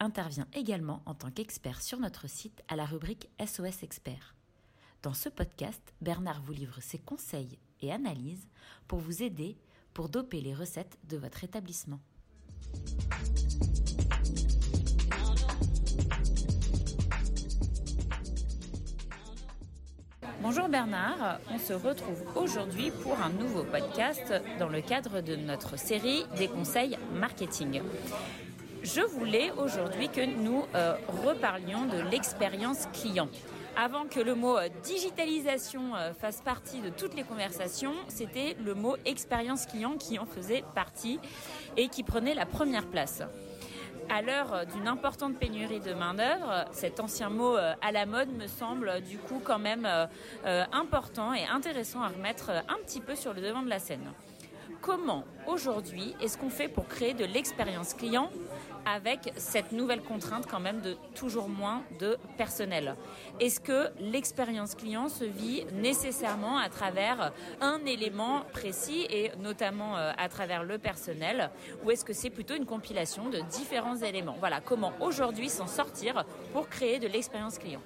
intervient également en tant qu'expert sur notre site à la rubrique SOS Expert. Dans ce podcast, Bernard vous livre ses conseils et analyses pour vous aider pour doper les recettes de votre établissement. Bonjour Bernard, on se retrouve aujourd'hui pour un nouveau podcast dans le cadre de notre série des conseils marketing. Je voulais aujourd'hui que nous euh, reparlions de l'expérience client. Avant que le mot euh, digitalisation euh, fasse partie de toutes les conversations, c'était le mot expérience client qui en faisait partie et qui prenait la première place. À l'heure d'une importante pénurie de main-d'œuvre, cet ancien mot à la mode me semble du coup quand même important et intéressant à remettre un petit peu sur le devant de la scène. Comment aujourd'hui est-ce qu'on fait pour créer de l'expérience client avec cette nouvelle contrainte quand même de toujours moins de personnel. Est-ce que l'expérience client se vit nécessairement à travers un élément précis et notamment euh, à travers le personnel ou est-ce que c'est plutôt une compilation de différents éléments? Voilà, comment aujourd'hui s'en sortir pour créer de l'expérience client?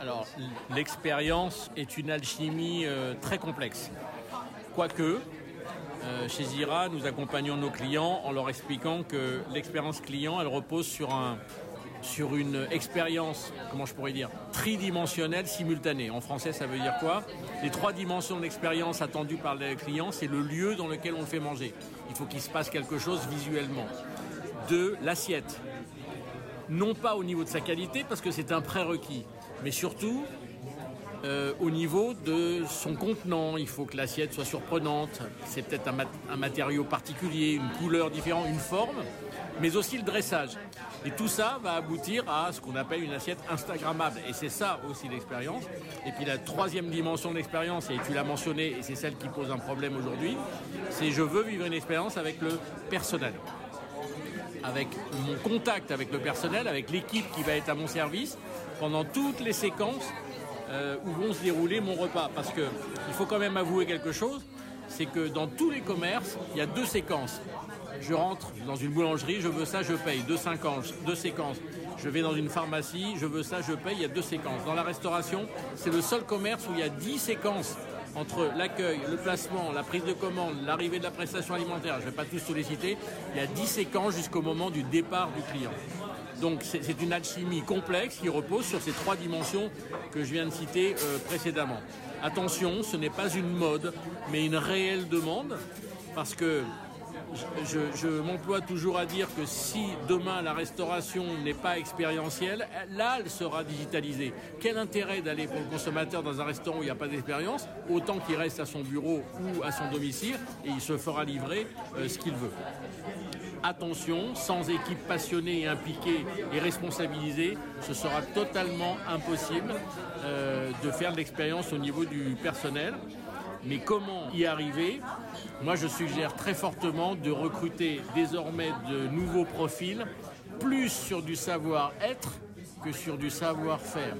Alors, l'expérience est une alchimie euh, très complexe. Quoique, euh, chez Zira, nous accompagnons nos clients en leur expliquant que l'expérience client, elle repose sur, un, sur une expérience, comment je pourrais dire, tridimensionnelle simultanée. En français, ça veut dire quoi? Les trois dimensions de l'expérience attendues par les clients, c'est le lieu dans lequel on le fait manger. Il faut qu'il se passe quelque chose visuellement. Deux, l'assiette. Non pas au niveau de sa qualité, parce que c'est un prérequis, mais surtout euh, au niveau de son contenant. Il faut que l'assiette soit surprenante. C'est peut-être un, matériau particulier, une couleur différente, une forme, mais aussi le dressage. Et tout ça va aboutir à ce qu'on appelle une assiette Instagrammable. Et c'est ça aussi l'expérience. Et puis la troisième dimension de l'expérience, et tu l'as mentionné, et c'est celle qui pose un problème aujourd'hui, c'est je veux vivre une expérience avec le personnel avec mon contact avec le personnel, avec l'équipe qui va être à mon service pendant toutes les séquences euh, où vont se dérouler mon repas. Parce que il faut quand même avouer quelque chose, c'est que dans tous les commerces, il y a deux séquences. Je rentre dans une boulangerie, je veux ça, je paye. Deux séquences. Deux séquences. Je vais dans une pharmacie, je veux ça, je paye. Il y a deux séquences. Dans la restauration, c'est le seul commerce où il y a dix séquences entre l'accueil, le placement, la prise de commande, l'arrivée de la prestation alimentaire. Je ne vais pas tous tous les citer. Il y a dix séquences jusqu'au moment du départ du client. Donc c'est une alchimie complexe qui repose sur ces trois dimensions que je viens de citer euh, précédemment. Attention, ce n'est pas une mode, mais une réelle demande, parce que je, m'emploie toujours à dire que si demain la restauration n'est pas expérientielle, là elle sera digitalisée. Quel intérêt d'aller pour le consommateur dans un restaurant où il n'y a pas d'expérience, autant qu'il reste à son bureau ou à son domicile et il se fera livrer euh, ce qu'il veut attention, sans équipe passionnée et impliquée et responsabilisée, ce sera totalement impossible euh, de faire de l'expérience au niveau du personnel. Mais comment y arriver? Moi, je suggère très fortement de recruter désormais de nouveaux profils, plus sur du savoir-être que sur du savoir-faire.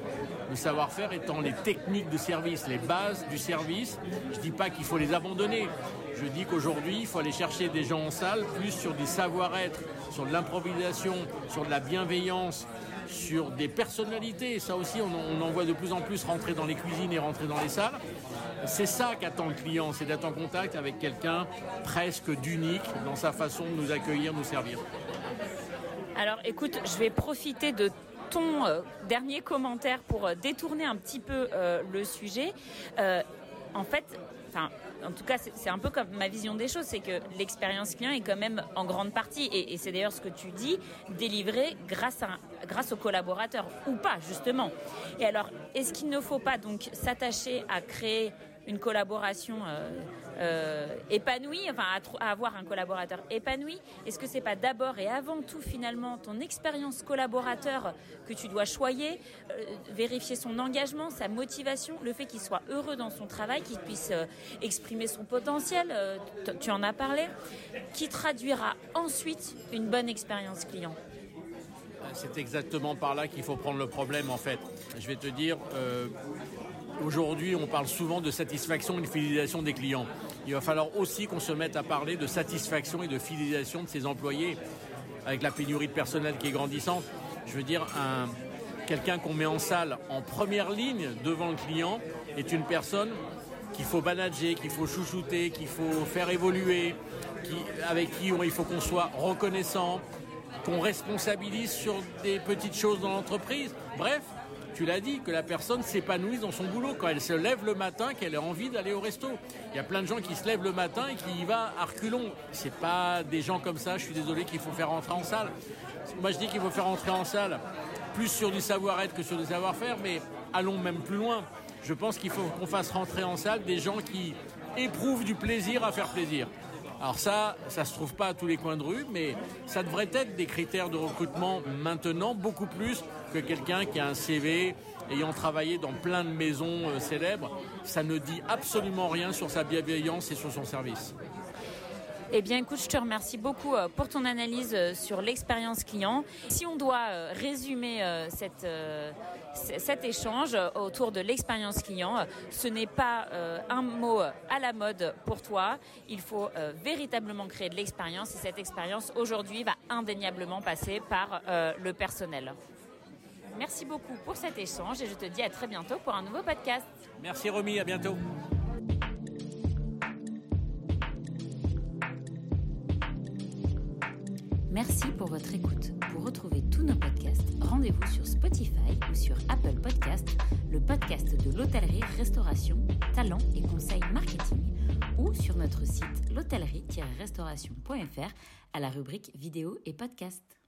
Le savoir-faire étant les techniques de service, les bases du service. Je ne dis pas qu'il faut les abandonner. Je dis qu'aujourd'hui, il faut aller chercher des gens en salle plus sur des savoir-être, sur de l'improvisation, sur de la bienveillance, sur des personnalités. Ça aussi, on, en voit de plus en plus rentrer dans les cuisines et rentrer dans les salles. C'est ça qu'attend le client, c'est d'être en contact avec quelqu'un presque d'unique dans sa façon de nous accueillir, nous servir. Alors écoute, je vais profiter de ton euh, dernier commentaire pour euh, détourner un petit peu euh, le sujet. en fait, en tout cas, c'est un peu comme ma vision des choses, c'est que l'expérience client est quand même en grande partie, et, c'est d'ailleurs ce que tu dis, délivré grâce, grâce aux collaborateurs, ou pas, justement. Et alors, est-ce qu'il ne faut pas donc s'attacher à créer une collaboration épanouie, enfin à, avoir un collaborateur épanoui Est-ce que c'est pas d'abord et avant tout finalement ton expérience collaborateur que tu dois choyer, vérifier son engagement, sa motivation, le fait qu'il soit heureux dans son travail, qu'il puisse exprimer son potentiel, tu en as parlé, qui traduira ensuite une bonne expérience client? C'est exactement par là qu'il faut prendre le problème en fait. Je vais te dire, euh, aujourd'hui on parle souvent de satisfaction et de fidélisation des clients. Il va falloir aussi qu'on se mette à parler de satisfaction et de fidélisation de ses employés avec la pénurie de personnel qui est grandissante. Je veux dire, un, quelqu'un qu'on met en salle en première ligne devant le client est une personne qu'il faut manager, qu'il faut chouchouter, qu'il faut faire évoluer, avec qui il faut qu'on soit reconnaissant, qu'on responsabilise sur des petites choses dans l'entreprise. Bref, tu l'as dit, que la personne s'épanouisse dans son boulot, quand elle se lève le matin, qu'elle ait envie d'aller au resto. Il y a plein de gens qui se lèvent le matin et qui y vont à reculons. C'est pas des gens comme ça, je suis désolé, qu'il faut faire rentrer en salle. Moi, je dis qu'il faut faire rentrer en salle plus sur du savoir-être que sur du savoir-faire, mais allons même plus loin. Je pense qu'il faut qu'on fasse rentrer en salle des gens qui éprouvent du plaisir à faire plaisir. Alors ça, ça se trouve pas à tous les coins de rue, mais ça devrait être des critères de recrutement maintenant beaucoup plus que quelqu'un qui a un CV ayant travaillé dans plein de maisons euh, célèbres. Ça ne dit absolument rien sur sa bienveillance et sur son service. Eh bien, écoute, je te remercie beaucoup euh, pour ton analyse euh, sur l'expérience client. Si on doit euh, résumer cet échange autour de l'expérience client, ce n'est pas un mot à la mode pour toi. Il faut véritablement créer de l'expérience et cette expérience aujourd'hui va indéniablement passer par le personnel. Merci beaucoup pour cet échange et je te dis à très bientôt pour un nouveau podcast. Merci Romy, à bientôt. Pour votre écoute. Pour retrouver tous nos podcasts, rendez-vous sur Spotify ou sur Apple Podcasts, le podcast de l'hôtellerie-restauration, talent et conseils marketing, ou sur notre site l'hôtellerie-restauration.fr à la rubrique vidéo et podcast.